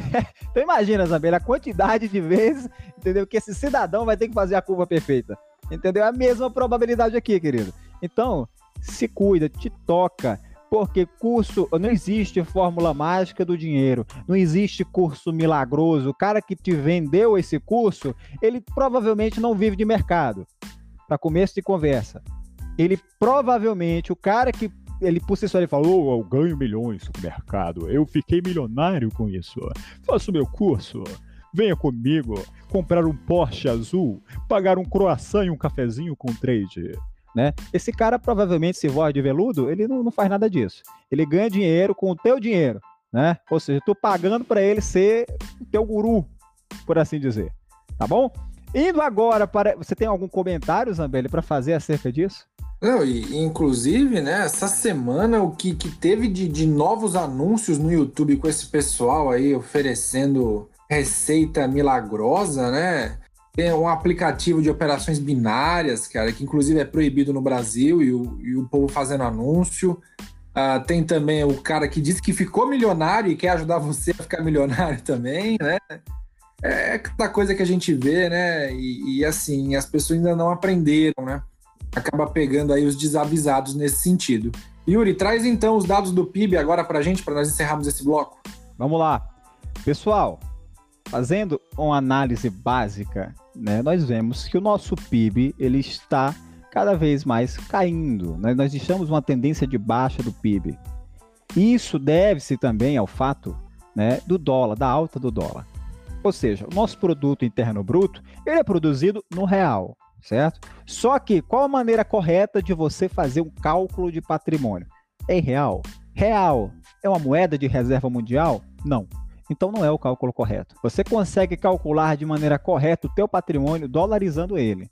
então imagina, Zambela, a quantidade de vezes, entendeu? Que esse cidadão vai ter que fazer a curva perfeita. Entendeu? É a mesma probabilidade aqui, querido. Então, se cuida, te toca. Porque curso, não existe fórmula mágica do dinheiro, não existe curso milagroso. O cara que te vendeu esse curso, ele provavelmente não vive de mercado. Para começo de conversa, ele provavelmente, o cara que ele por si só ele falou, oh, eu ganho milhões no mercado, eu fiquei milionário com isso, faço meu curso, venha comigo, comprar um Porsche azul, pagar um croissant e um cafezinho com trade né? Esse cara provavelmente, se voz de veludo, ele não, não faz nada disso. Ele ganha dinheiro com o teu dinheiro, né? Ou seja, tu pagando para ele ser teu guru, por assim dizer. Tá bom? Indo agora para. Você tem algum comentário, Zambelli, para fazer acerca disso? Não, e, inclusive, né, essa semana o que, que teve de, de novos anúncios no YouTube com esse pessoal aí oferecendo receita milagrosa, né? Tem um aplicativo de operações binárias, cara, que inclusive é proibido no Brasil e o, e o povo fazendo anúncio. Uh, tem também o cara que disse que ficou milionário e quer ajudar você a ficar milionário também, né? É cada coisa que a gente vê, né? E, e, assim, as pessoas ainda não aprenderam, né? Acaba pegando aí os desavisados nesse sentido. Yuri, traz então os dados do PIB agora para a gente, para nós encerrarmos esse bloco. Vamos lá. Pessoal, fazendo uma análise básica né, nós vemos que o nosso PIB ele está cada vez mais caindo. Né? Nós estamos uma tendência de baixa do PIB. Isso deve-se também ao fato né, do dólar, da alta do dólar. Ou seja, o nosso produto interno bruto ele é produzido no real, certo? Só que qual a maneira correta de você fazer um cálculo de patrimônio? É em real? Real é uma moeda de reserva mundial? Não. Então não é o cálculo correto. Você consegue calcular de maneira correta o teu patrimônio dolarizando ele.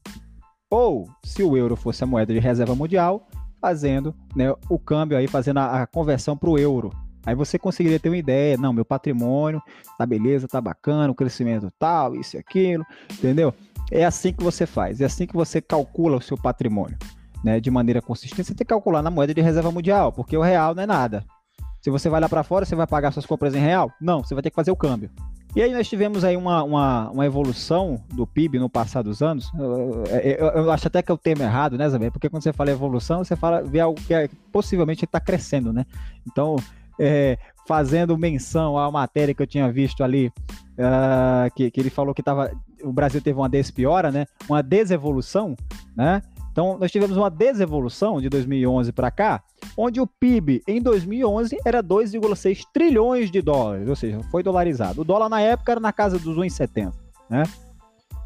Ou, se o euro fosse a moeda de reserva mundial, fazendo né, o câmbio aí, fazendo a, a conversão para o euro. Aí você conseguiria ter uma ideia, não, meu patrimônio tá beleza, tá bacana, o crescimento tal, isso e aquilo, entendeu? É assim que você faz, é assim que você calcula o seu patrimônio. né, de maneira consistente, você tem que calcular na moeda de reserva mundial, porque o real não é nada. Se você vai lá para fora, você vai pagar suas compras em real? Não, você vai ter que fazer o câmbio. E aí nós tivemos aí uma, uma, uma evolução do PIB no passar dos anos. Eu, eu, eu, acho até que é o termo errado, né, Zabé? Porque quando você fala evolução, você fala vê algo que é, possivelmente está crescendo, né? Então, é, fazendo menção à matéria que eu tinha visto ali, uh, que, que ele falou que tava, o Brasil teve uma despiora, né? Uma desevolução, né? Então, nós tivemos uma desevolução de 2011 para cá, onde o PIB em 2011 era 2,6 trilhões de dólares, ou seja, foi dolarizado. O dólar na época era na casa dos 1,70, né?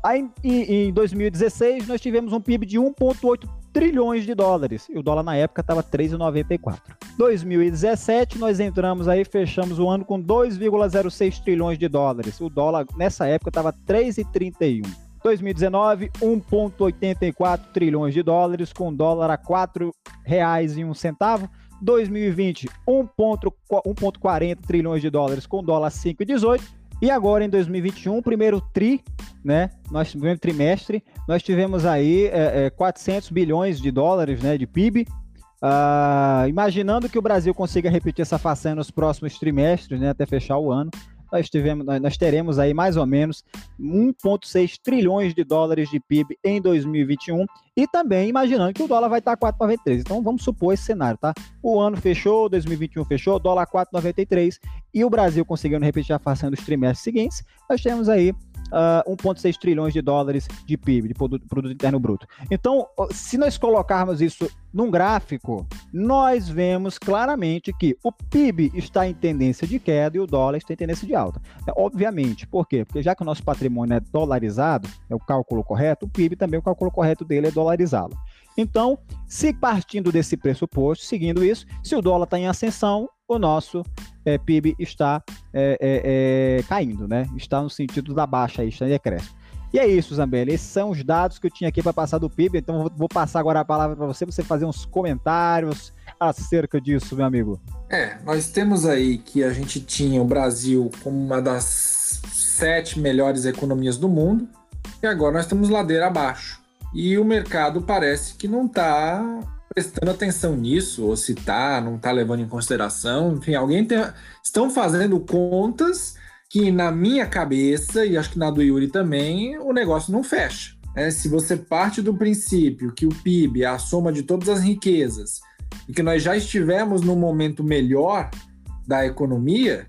Aí, em, em 2016, nós tivemos um PIB de 1,8 trilhões de dólares. E o dólar na época estava 3,94. 2017, nós entramos aí, fechamos o ano com 2,06 trilhões de dólares. O dólar nessa época estava 3,31. 2019, 1,84 trilhões de dólares, com dólar a R$ reais e um centavo. 2020, 1,40 trilhões de dólares, com dólar 5,18. E agora em 2021, primeiro tri, né? Nós primeiro trimestre, nós tivemos aí é, é, 400 bilhões de dólares, né, de PIB. Uh, ah, imaginando que o Brasil consiga repetir essa façanha nos próximos trimestres, né, até fechar o ano, nós, tivemos, nós teremos aí mais ou menos 1,6 trilhões de dólares de PIB em 2021 e também imaginando que o dólar vai estar 4,93. Então vamos supor esse cenário, tá? O ano fechou, 2021 fechou, dólar 4,93 e o Brasil conseguindo repetir a façanha dos trimestres seguintes, nós temos aí uh, ah, 1,6 trilhões de dólares de PIB, de produto, produto, Interno Bruto. Então, se nós colocarmos isso num gráfico, nós vemos claramente que o PIB está em tendência de queda e o dólar está em tendência de alta. É, obviamente, por quê? Porque já que o nosso patrimônio é dolarizado, é o cálculo correto, o PIB também, o cálculo correto dele é dolarizá-lo. Então, se partindo desse pressuposto, seguindo isso, se o dólar está em ascensão, o nosso é, PIB está é, é, caindo, né? Está no sentido da baixa, está em decréscimo. E é isso, Zambelli. Esses são os dados que eu tinha aqui para passar do PIB. Então, vou passar agora a palavra para você, você fazer uns comentários acerca disso, meu amigo. É, nós temos aí que a gente tinha o Brasil como uma das sete melhores economias do mundo, e agora nós estamos ladeira abaixo. E o mercado parece que não está prestando atenção nisso, ou se tá, não tá levando em consideração. Enfim, alguém tem. Estão fazendo contas que na minha cabeça, e acho que na do Yuri também, o negócio não fecha. É, se você parte do princípio que o PIB é a soma de todas as riquezas e que nós já estivemos num momento melhor da economia,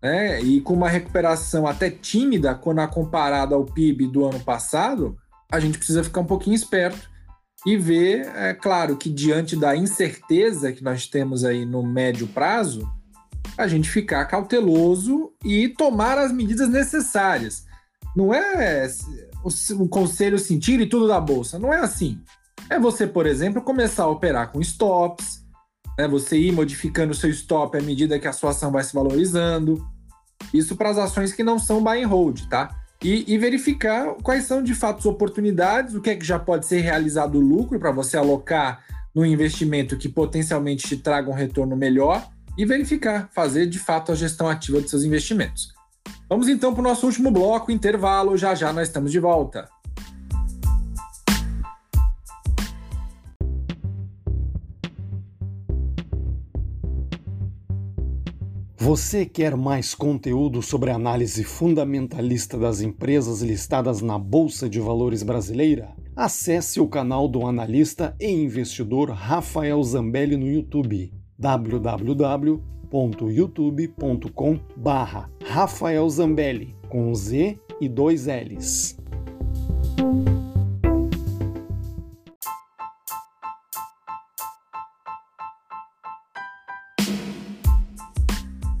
né, e com uma recuperação até tímida quando comparada ao PIB do ano passado, a gente precisa ficar um pouquinho esperto e ver, é claro, que diante da incerteza que nós temos aí no médio prazo, a gente ficar cauteloso e tomar as medidas necessárias. Não é o, conselho sentir e tudo da bolsa, não é assim. É você, por exemplo, começar a operar com stops, né? você ir modificando o seu stop à medida que a sua ação vai se valorizando. Isso para as ações que não são buy and hold, tá? E, e, verificar quais são de fato as oportunidades, o que é que já pode ser realizado lucro para você alocar no investimento que potencialmente te traga um retorno melhor e verificar, fazer de fato a gestão ativa dos seus investimentos. Vamos então para o nosso último bloco, intervalo, já já nós estamos de volta. Você quer mais conteúdo sobre análise fundamentalista das empresas listadas na Bolsa de Valores brasileira? Acesse o canal do analista e investidor Rafael Zambelli no YouTube www.youtube.com/barra Rafael Zambelli com Z e dois L's.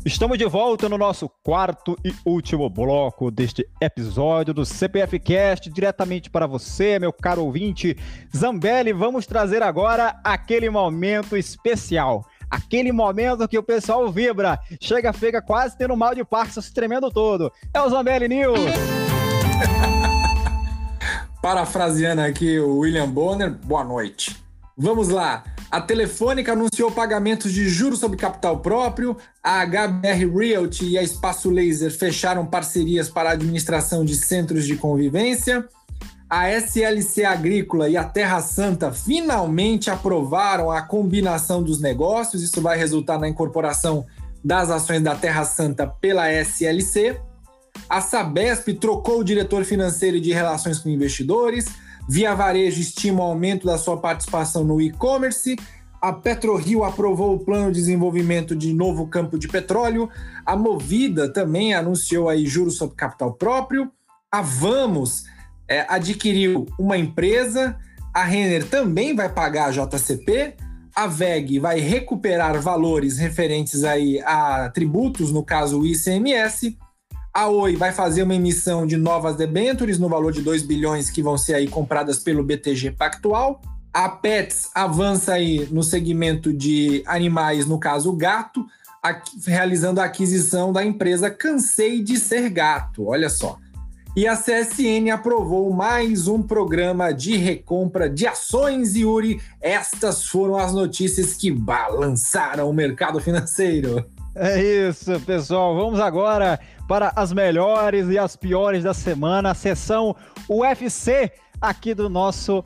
Estamos de volta no nosso quarto e último bloco deste episódio do CPF Cast, diretamente para você, meu caro ouvinte. Zambelli, vamos trazer agora aquele momento especial. Aquele momento que o pessoal vibra, chega, fica quase tendo mal de Parkinson, se tremendo todo. É o Zambelli News! Parafraseando aqui o William Bonner, boa noite. Vamos lá. A Telefônica anunciou pagamentos de juros sobre capital próprio, a HBR Realty e a Espaço Laser fecharam parcerias para a administração de centros de convivência, a SLC Agrícola e a Terra Santa finalmente aprovaram a combinação dos negócios. Isso vai resultar na incorporação das ações da Terra Santa pela SLC. A Sabesp trocou o diretor financeiro de relações com investidores. Via Varejo estima o aumento da sua participação no e-commerce. A PetroRio aprovou o plano de desenvolvimento de novo campo de petróleo. A Movida também anunciou aí juros sobre capital próprio. A Vamos é, adquiriu uma empresa, a Renner também vai pagar a JCP, a VEG vai recuperar valores referentes aí a tributos, no caso o ICMS, a Oi vai fazer uma emissão de novas debêntures no valor de 2 bilhões que vão ser aí compradas pelo BTG Pactual. A Pets avança aí no segmento de animais, no caso gato, realizando a aquisição da empresa Cansei de Ser Gato. Olha só. E a CSN aprovou mais um programa de recompra de ações, Yuri. Estas foram as notícias que balançaram o mercado financeiro. É isso, pessoal. Vamos agora para as melhores e as piores da semana, a sessão UFC aqui do nosso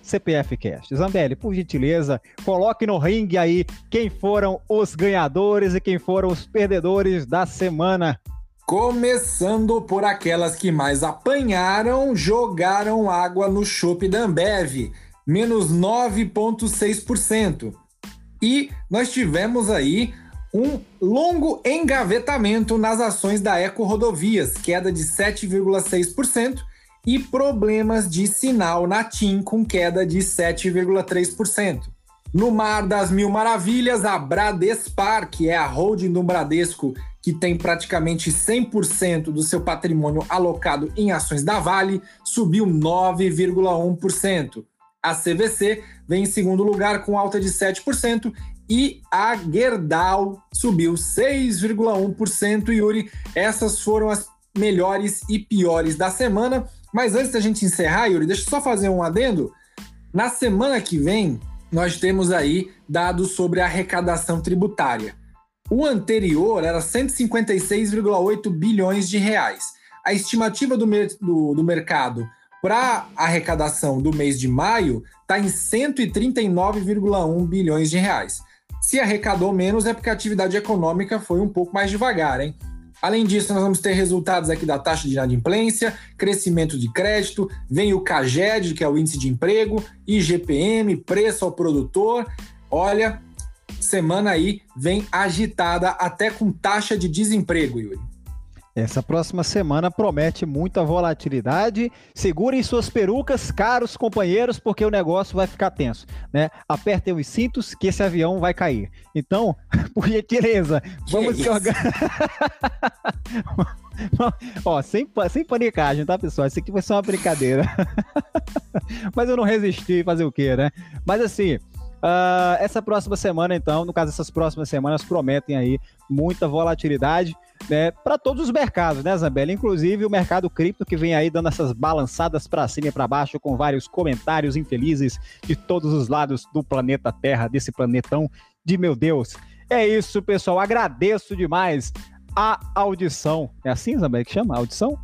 CPF Cast. Zambelli, por gentileza, coloque no ringue aí quem foram os ganhadores e quem foram os perdedores da semana. Começando por aquelas que mais apanharam, jogaram água no chopp da Ambev, menos 9,6%. E nós tivemos aí um longo engavetamento nas ações da Eco Rodovias, queda de 7,6%, e problemas de sinal na TIM, com queda de 7,3%. No Mar das Mil Maravilhas, a Bradespar, que é a holding do Bradesco que tem praticamente 100% do seu patrimônio alocado em ações da Vale, subiu 9,1%. A CVC vem em segundo lugar com alta de 7% e a Gerdau subiu 6,1%. Yuri, essas foram as melhores e piores da semana. Mas antes da gente encerrar, Yuri, deixa eu só fazer um adendo. Na semana que vem, nós temos aí dados sobre a arrecadação tributária. O anterior era 156,8 bilhões de reais. A estimativa do, do, do mercado para arrecadação do mês de maio está em 139,1 bilhões de reais. Se arrecadou menos é porque a atividade econômica foi um pouco mais devagar, hein? Além disso, nós vamos ter resultados aqui da taxa de inadimplência, crescimento de crédito, vem o CAGED, que é o índice de emprego, IGPM, preço ao produtor. Olha, semana aí vem agitada até com taxa de desemprego, Yuri. Essa próxima semana promete muita volatilidade. Segurem suas perucas, caros companheiros, porque o negócio vai ficar tenso, né? Apertem os cintos que esse avião vai cair. Então, por gentileza, vamos se organizar. Ó, sem, sem panicagem, tá, pessoal? Isso aqui vai ser uma brincadeira. Mas eu não resisti, fazer o quê, né? Mas assim, Uh, essa próxima semana, então, no caso, essas próximas semanas prometem aí muita volatilidade né, para todos os mercados, né, Zambelli? Inclusive o mercado cripto que vem aí dando essas balançadas para cima e para baixo com vários comentários infelizes de todos os lados do planeta Terra, desse planetão de meu Deus. É isso, pessoal. Agradeço demais a audição. É assim, Zambelli, que chama? Audição?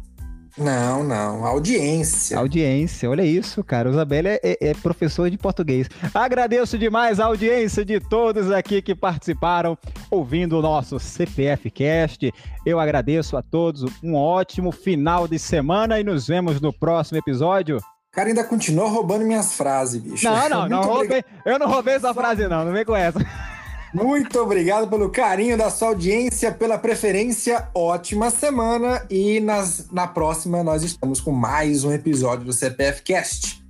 Não, não. Audiência. Audiência, olha isso, cara. O Isabela é, é, é, professor de português. Agradeço demais a audiência de todos aqui que participaram ouvindo o nosso CPF Cast. Eu agradeço a todos. Um ótimo final de semana e nos vemos no próximo episódio. O cara ainda continua roubando minhas frases, bicho. Não, não, não roubei. Eu não roubei essa frase, não. Não vem com essa. Muito obrigado pelo carinho da sua audiência, pela preferência. Ótima semana e nas, na próxima nós estamos com mais um episódio do CPF Cast.